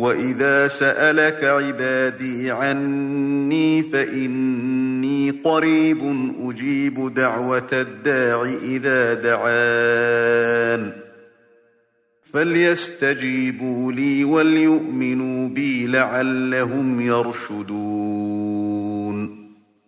وَإِذَا سَأَلَكَ عِبَادِي عَنِّي فَإِنِّي قَرِيبٌ أُجِيبُ دَعْوَةَ الدَّاعِ إِذَا دَعَانِ فَلْيَسْتَجِيبُوا لِي وَلْيُؤْمِنُوا بِي لَعَلَّهُمْ يَرْشُدُونَ